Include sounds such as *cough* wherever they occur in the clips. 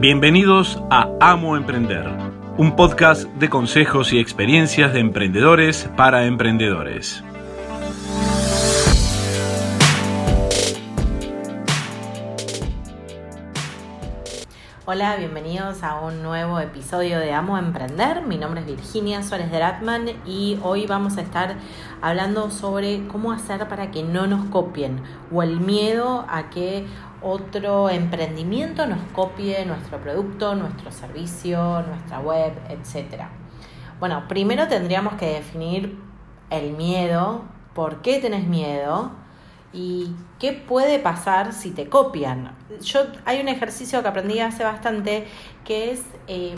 Bienvenidos a Amo Emprender, un podcast de consejos y experiencias de emprendedores para emprendedores. Hola, bienvenidos a un nuevo episodio de Amo Emprender. Mi nombre es Virginia Suárez de Ratman y hoy vamos a estar hablando sobre cómo hacer para que no nos copien o el miedo a que otro emprendimiento nos copie nuestro producto, nuestro servicio, nuestra web, etc. Bueno, primero tendríamos que definir el miedo, por qué tenés miedo y qué puede pasar si te copian. Yo hay un ejercicio que aprendí hace bastante que es em,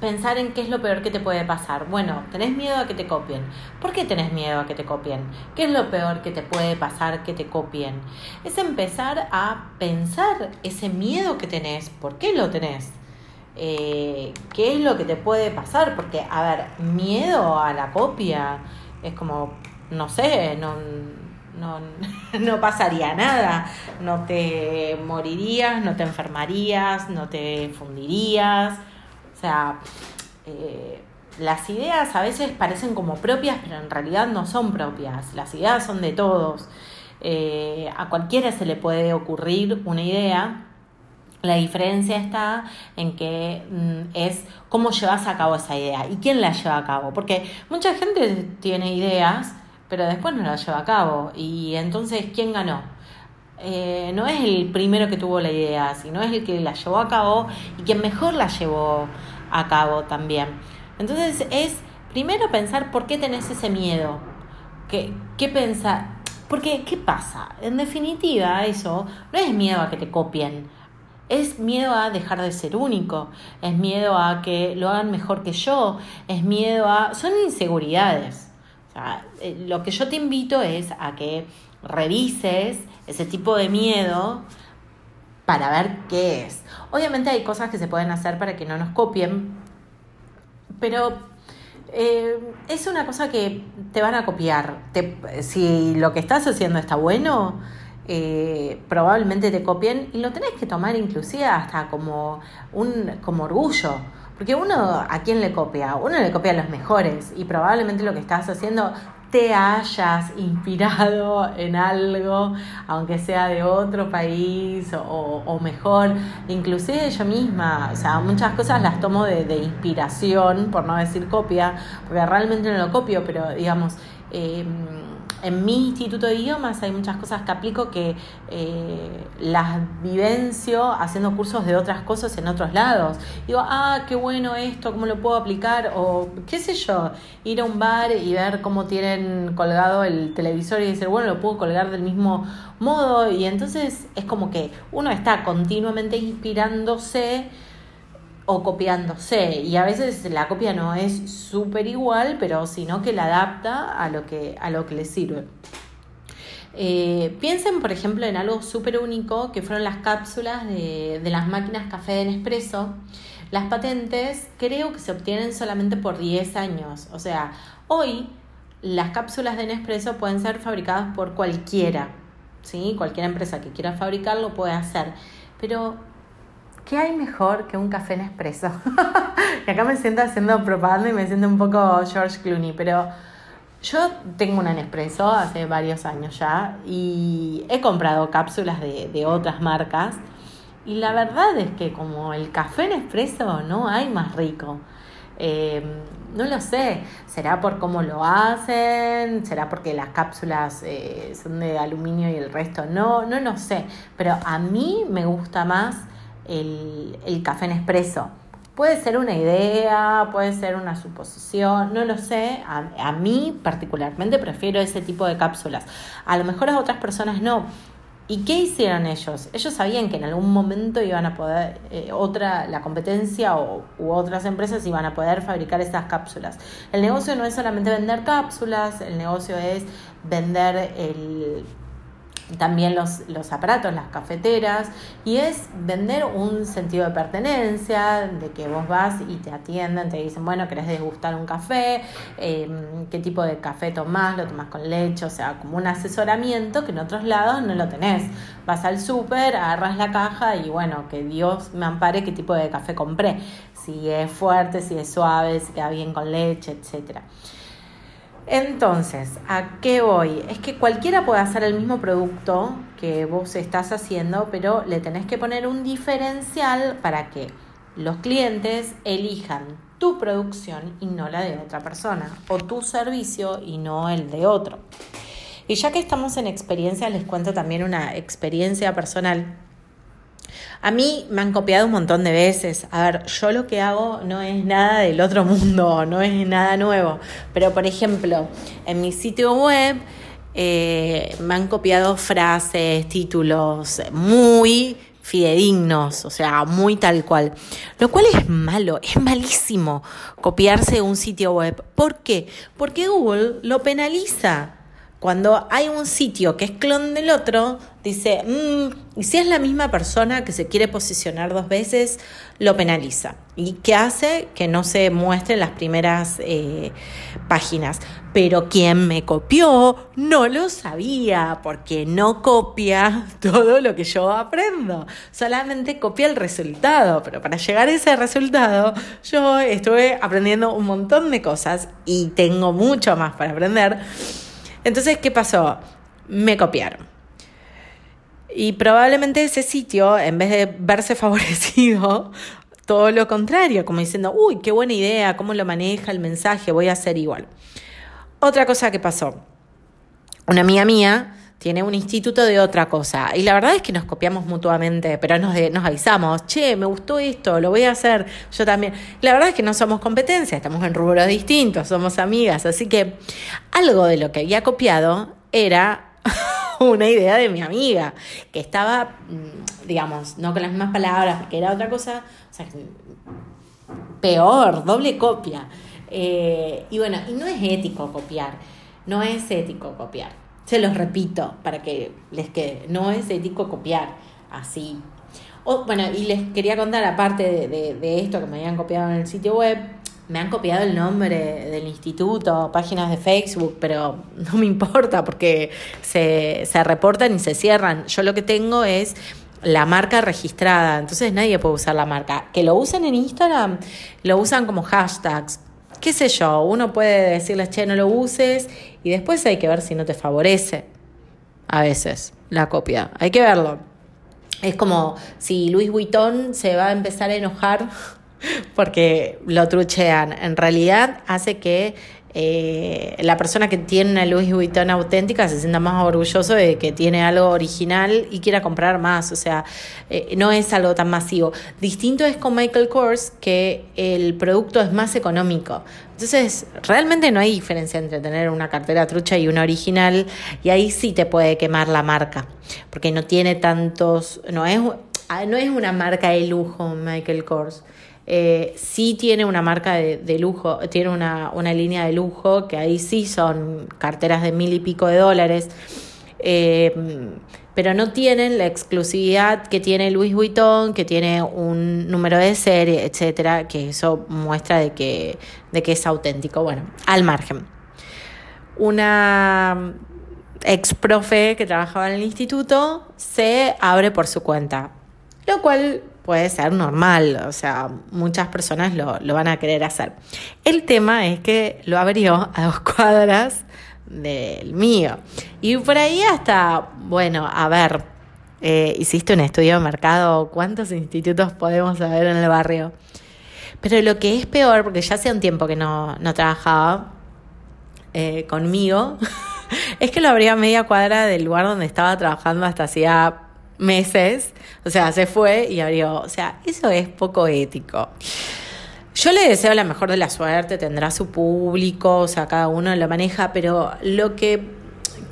pensar en qué es lo peor que te puede pasar. Bueno, tenés miedo a que te copien. ¿Por qué tenés miedo a que te copien? ¿Qué es lo peor que te puede pasar que te copien? Es empezar a pensar ese miedo que tenés. ¿Por qué lo tenés? Eh, ¿Qué es lo que te puede pasar? Porque, a ver, miedo a la copia es como, no sé, no no, *laughs* no pasaría nada, no te morirías, no te enfermarías, no te fundirías. O sea, eh, las ideas a veces parecen como propias, pero en realidad no son propias. Las ideas son de todos. Eh, a cualquiera se le puede ocurrir una idea. La diferencia está en que mm, es cómo llevas a cabo esa idea y quién la lleva a cabo. Porque mucha gente tiene ideas, pero después no la lleva a cabo. Y entonces, ¿quién ganó? Eh, no es el primero que tuvo la idea, sino es el que la llevó a cabo y quien mejor la llevó a cabo también. Entonces es primero pensar por qué tenés ese miedo. ¿Qué, qué pensar? Porque, ¿qué pasa? En definitiva, eso no es miedo a que te copien. Es miedo a dejar de ser único, es miedo a que lo hagan mejor que yo, es miedo a... Son inseguridades eh, lo que yo te invito es a que revises ese tipo de miedo para ver qué es. Obviamente hay cosas que se pueden hacer para que no nos copien, pero eh, es una cosa que te van a copiar. si lo que estás haciendo está bueno, eh, probablemente te copien y lo tenés que tomar inclusive hasta como un como orgullo porque uno, ¿a quién le copia? Uno le copia a los mejores y probablemente lo que estás haciendo te hayas inspirado *laughs* en algo, aunque sea de otro país o, mejor, inclusive yo misma, o sea, muchas cosas las tomo de, de, inspiración, por no decir copia, porque realmente no lo copio, pero digamos, eh, en mi instituto de idiomas hay muchas cosas que aplico que eh, las vivencio haciendo cursos de otras cosas en otros lados. Digo, ah, qué bueno esto, cómo lo puedo aplicar, o qué sé yo, ir a un bar y ver cómo tienen colgado el televisor y decir, bueno, lo puedo colgar del mismo modo. Y entonces es como que uno está continuamente inspirándose o copiándose. Y a veces la copia no es súper igual, pero sino que la adapta a lo que, a lo que le sirve. Eh, piensen, por ejemplo, en algo súper único que fueron las cápsulas de, de, las máquinas café de Nespresso. Las patentes creo que se obtienen solamente por 10 años. O sea, hoy las cápsulas de Nespresso pueden ser fabricadas por cualquiera. ¿sí? Cualquier empresa que quiera fabricarlo puede hacer. Pero ¿qué hay mejor que un café en expreso? y acá me siento haciendo propaganda y me siento un poco George Clooney, pero yo tengo una Nespresso hace varios años ya y he comprado cápsulas de, otras marcas y la verdad es que como el café en expreso no hay más rico. Eh, no lo sé, será por cómo lo hacen, será porque las cápsulas eh, son de aluminio y el resto no, no lo sé, pero a mí me gusta más el, el café Nespresso. Puede ser una idea, puede ser una suposición, no lo sé. A, a, mí particularmente prefiero ese tipo de cápsulas. A lo mejor a otras personas no. ¿Y qué hicieron ellos? Ellos sabían que en algún momento iban a poder, eh, otra, la competencia o, u otras empresas iban a poder fabricar esas cápsulas. El negocio no es solamente vender cápsulas, el negocio es vender el también los, los, aparatos, las cafeteras, y es vender un sentido de pertenencia, de que vos vas y te atienden, te dicen, bueno, querés degustar un café, em, qué tipo de café tomás, lo tomás con leche, o sea, como un asesoramiento que en otros lados no lo tenés. Vas al súper, agarras la caja y bueno, que Dios me ampare qué tipo de café compré, si es fuerte, si es suave, si queda bien con leche, etcétera. Entonces, ¿a qué voy? Es que cualquiera puede hacer el mismo producto que vos estás haciendo, pero le tenés que poner un diferencial para que los clientes elijan tu producción y no la de otra persona, o tu servicio y no el de otro. Y ya que estamos en experiencia, les cuento también una experiencia personal a mí me han copiado un montón de veces. A ver, yo lo que hago no es nada del otro mundo, *laughs* no es nada nuevo. Pero, por ejemplo, en mi sitio web eh, me han copiado frases, títulos muy fidedignos, o sea, muy tal cual. Lo cual es malo, es malísimo copiarse un sitio web. ¿Por qué? Porque Google lo penaliza. Cuando hay un sitio que es clon del otro, dice, mm, y si es la misma persona que se quiere posicionar dos veces, lo penaliza. ¿Y qué hace? Que no se muestren las primeras eh, páginas. Pero quien me copió no lo sabía, porque no copia *laughs* todo lo que yo aprendo, solamente copia el resultado. Pero para llegar a ese resultado, yo estuve aprendiendo un montón de cosas y tengo mucho más para aprender. Entonces, ¿qué pasó? Me copiaron. Y probablemente ese sitio, en vez de verse *laughs* favorecido, todo lo contrario, como diciendo, uy, qué buena idea, cómo lo maneja el mensaje, voy a hacer igual. Otra cosa que pasó, una amiga mía tiene un instituto de otra cosa. Y la verdad es que nos copiamos mutuamente, pero nos, nos avisamos, che, me gustó esto, lo voy a hacer yo también. La verdad es que no somos competencia, estamos en rubros distintos, somos amigas, así que algo de lo que había copiado era *laughs* una idea de mi amiga, que estaba, mm, digamos, no con las mismas palabras, porque era otra cosa, o sea, peor, doble copia. Eh, y bueno, y no es ético copiar, no es ético copiar. Se los repito para que les quede. No es ético copiar así. bueno, y les quería contar, aparte de, esto que me habían copiado en el sitio web, me han copiado el nombre del instituto, páginas de Facebook, pero no me importa porque se reportan y se cierran. Yo lo que tengo es la marca registrada, entonces nadie puede usar la marca. Que lo usen en Instagram, lo usan como hashtags, qué sé yo, uno puede decirles, che, no lo uses y después hay que ver si no te favorece a veces la copia. Hay que verlo. Es como si Luis Vuitton se va a empezar a enojar *laughs* porque lo truchean. En realidad hace que eh, la persona que tiene una Louis Vuitton auténtica se sienta más orgulloso de que tiene algo original y quiera comprar más. O sea, eh, no es algo tan masivo. Distinto es con Michael Kors, que el producto es más económico. Entonces, realmente no hay diferencia entre tener una cartera trucha y una original, y ahí sí te puede quemar la marca, porque no tiene tantos, no es, no es una marca de lujo Michael Kors. Eh, sí tiene una marca de, lujo, tiene una, línea de lujo que ahí sí son carteras de mil y pico de dólares, eh, pero no tienen la exclusividad que tiene Louis Vuitton, que tiene un número de serie, etcétera, que eso muestra de que, de que es auténtico. Bueno, al margen. Una ex profe que trabajaba en el instituto se abre por su cuenta, lo cual puede ser normal, o sea, muchas personas lo, van a querer hacer. El tema es que lo abrió a dos *laughs* cuadras del mío. Y por ahí hasta, bueno, a ver, eh, hiciste un estudio de mercado, ¿cuántos institutos podemos haber en el barrio? Pero lo que es peor, porque ya hace un tiempo que no, trabajaba eh, conmigo, *laughs* es que lo abría a media cuadra del lugar donde estaba trabajando hasta hacía meses, o sea, se fue y abrió, o sea, eso es poco ético. Yo le deseo la mejor de la suerte, tendrá su público, o sea, cada uno lo maneja, pero lo que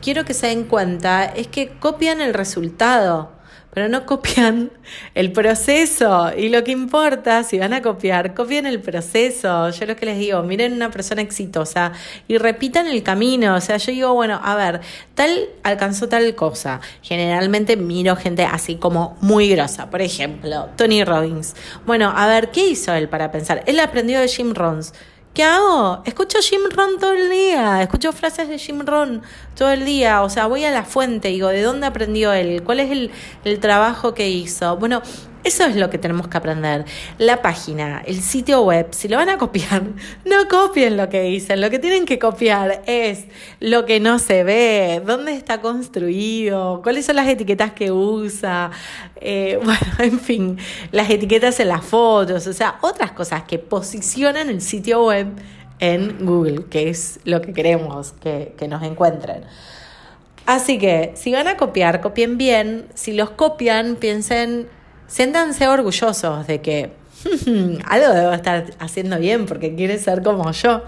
quiero que se den cuenta es que copian el resultado. Pero no copian el proceso. Y lo que importa, si van a copiar, copien el proceso. Yo lo que les digo, miren una persona exitosa y repitan el camino. O sea, yo digo, bueno, a ver, tal alcanzó tal cosa. Generalmente miro gente así como muy grosa. Por ejemplo, Tony Robbins. Bueno, a ver, ¿qué hizo él para pensar? Él aprendió de Jim Rons. ¿Qué hago? Escucho Jim Ron todo el día, escucho frases de Jim Ron todo el día, o sea, voy a la fuente, digo, ¿de dónde aprendió él? ¿Cuál es el, el trabajo que hizo? Bueno, eso es lo que tenemos que aprender. La página, el sitio web, si lo van a copiar, *laughs* no copien lo que dicen. Lo que tienen que copiar es lo que no se ve, dónde está construido, cuáles son las etiquetas que usa. Eh, *laughs* bueno, en fin, las etiquetas en las fotos, o sea, otras cosas que posicionan el sitio web en Google, que es lo que queremos que, que nos encuentren. Así que si van a copiar, copien bien. Si los copian, piensen siéntanse orgullosos de que *laughs* algo debo estar haciendo bien porque quiere ser como yo.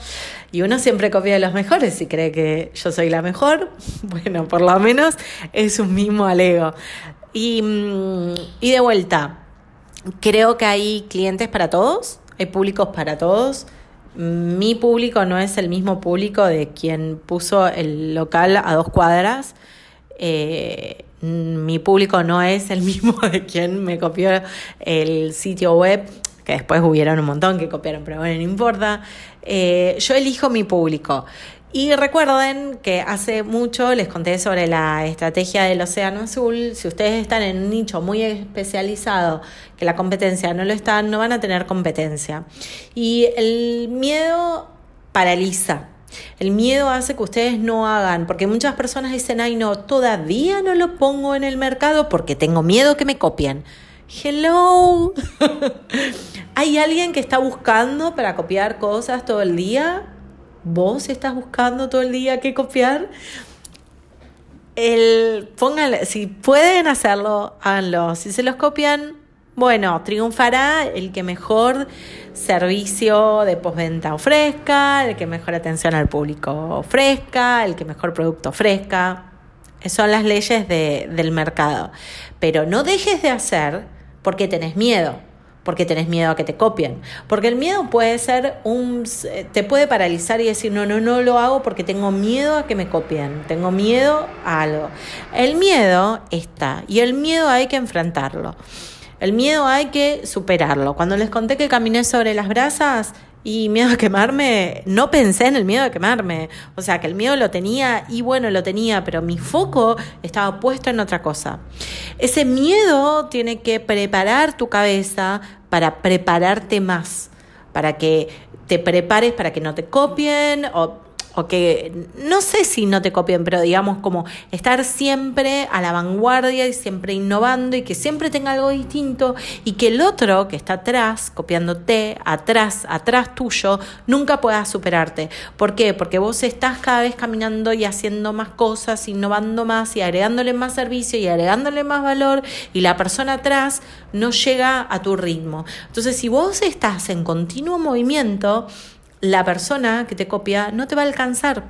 Y uno siempre copia de los mejores y cree que yo soy la mejor. *laughs* Bueno, por lo menos es un mismo alego. Y, mm, y de vuelta, creo que hay clientes para todos, hay públicos para todos. Mi público no es el mismo público de quien puso el local a dos cuadras. Eh, mi público no es el *laughs* mismo de quien me copió el sitio web, que después hubieron un montón que copiaron, pero bueno, no importa. Eh, yo elijo mi público. Y recuerden que hace mucho les conté sobre la estrategia del Océano Azul. Si ustedes están en un nicho muy especializado, que la competencia no lo está, no van a tener competencia. Y el miedo paraliza. El miedo hace que ustedes no hagan, porque muchas personas dicen, ay no, todavía no lo pongo en el mercado porque tengo miedo que me copien. Hello. *laughs* ¿Hay alguien que está buscando para copiar cosas todo el día? ¿Vos estás buscando todo el día qué copiar? El, si pueden hacerlo, háganlo. Si se los copian, bueno, triunfará el que mejor servicio de postventa ofrezca, el que mejor atención al público ofrezca, el que mejor producto ofrezca. Son las leyes de, del mercado. Pero no dejes de hacer porque tenés miedo, porque tenés miedo a que te copien. Porque el miedo puede ser un... te puede paralizar y decir, no, no, no lo hago porque tengo miedo a que me copien, tengo miedo a algo. El miedo está y el miedo hay que enfrentarlo. El miedo hay que superarlo. Cuando les conté que caminé sobre las brasas y miedo a quemarme, no pensé en el miedo a quemarme. O sea, que el miedo lo tenía y bueno, lo tenía, pero mi foco estaba puesto en otra cosa. Ese miedo tiene que preparar tu cabeza para prepararte más, para que te prepares para que no te copien o o que no sé si no te copien, pero digamos como estar siempre a la vanguardia y siempre innovando y que siempre tenga algo distinto y que el otro que está atrás, copiándote, atrás, atrás tuyo, nunca pueda superarte. ¿Por qué? Porque vos estás cada vez caminando y haciendo más cosas, innovando más y agregándole más servicio y agregándole más valor y la persona atrás no llega a tu ritmo. Entonces, si vos estás en continuo movimiento, la persona que te copia no te va a alcanzar.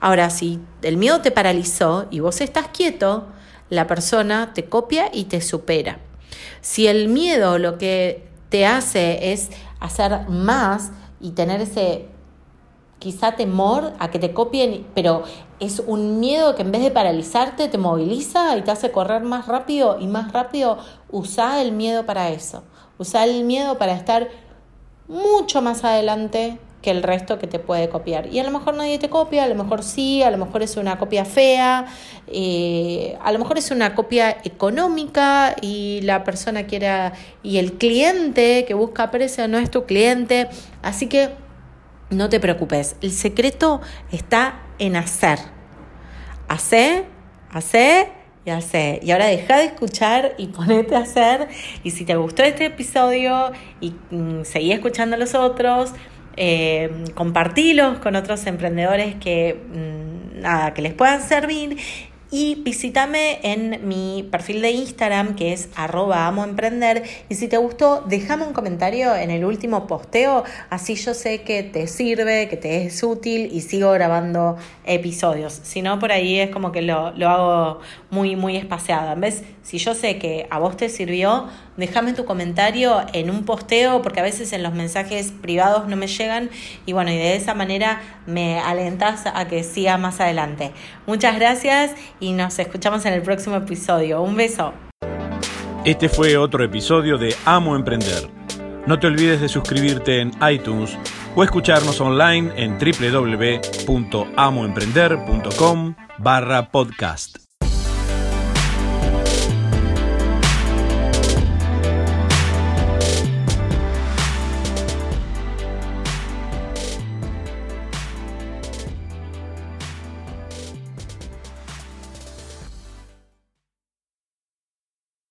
Ahora, si el miedo te paralizó y vos estás quieto, la persona te copia y te supera. Si el miedo lo que te hace es hacer más y tener ese quizá temor a que te copien, pero es un miedo que en vez de paralizarte te moviliza y te hace correr más rápido y más rápido, usa el miedo para eso. Usa el miedo para estar mucho más adelante que el resto que te puede copiar. Y a lo mejor nadie te copia, a lo mejor sí, a lo mejor es una copia fea, a lo mejor es una copia económica y la persona quiera, y el cliente que busca precio no es tu cliente. Así que no te preocupes, el secreto está en hacer. Hacer, hacer y hacer. Y ahora deja de escuchar y ponete a hacer. Y si te gustó este episodio y mm, seguí escuchando a los otros, eh, compartilos con otros emprendedores que, mm, nada, que les puedan servir. y visítame en mi perfil de Instagram que es arroba amoemprender y si te gustó déjame un comentario en el último posteo, así yo sé que te sirve, que te es útil y sigo grabando episodios. Si no, por ahí es como que lo, lo hago muy, muy espaciado. En vez, si yo sé que a vos te sirvió, déjame tu comentario en un posteo porque a veces en los mensajes privados no me llegan y bueno, y de esa manera me alentas a que siga más adelante. Muchas gracias y nos escuchamos en el próximo episodio. Un beso. Este fue otro episodio de Amo Emprender. No te olvides de suscribirte en iTunes o escucharnos online en www.amoemprender.com barra podcast.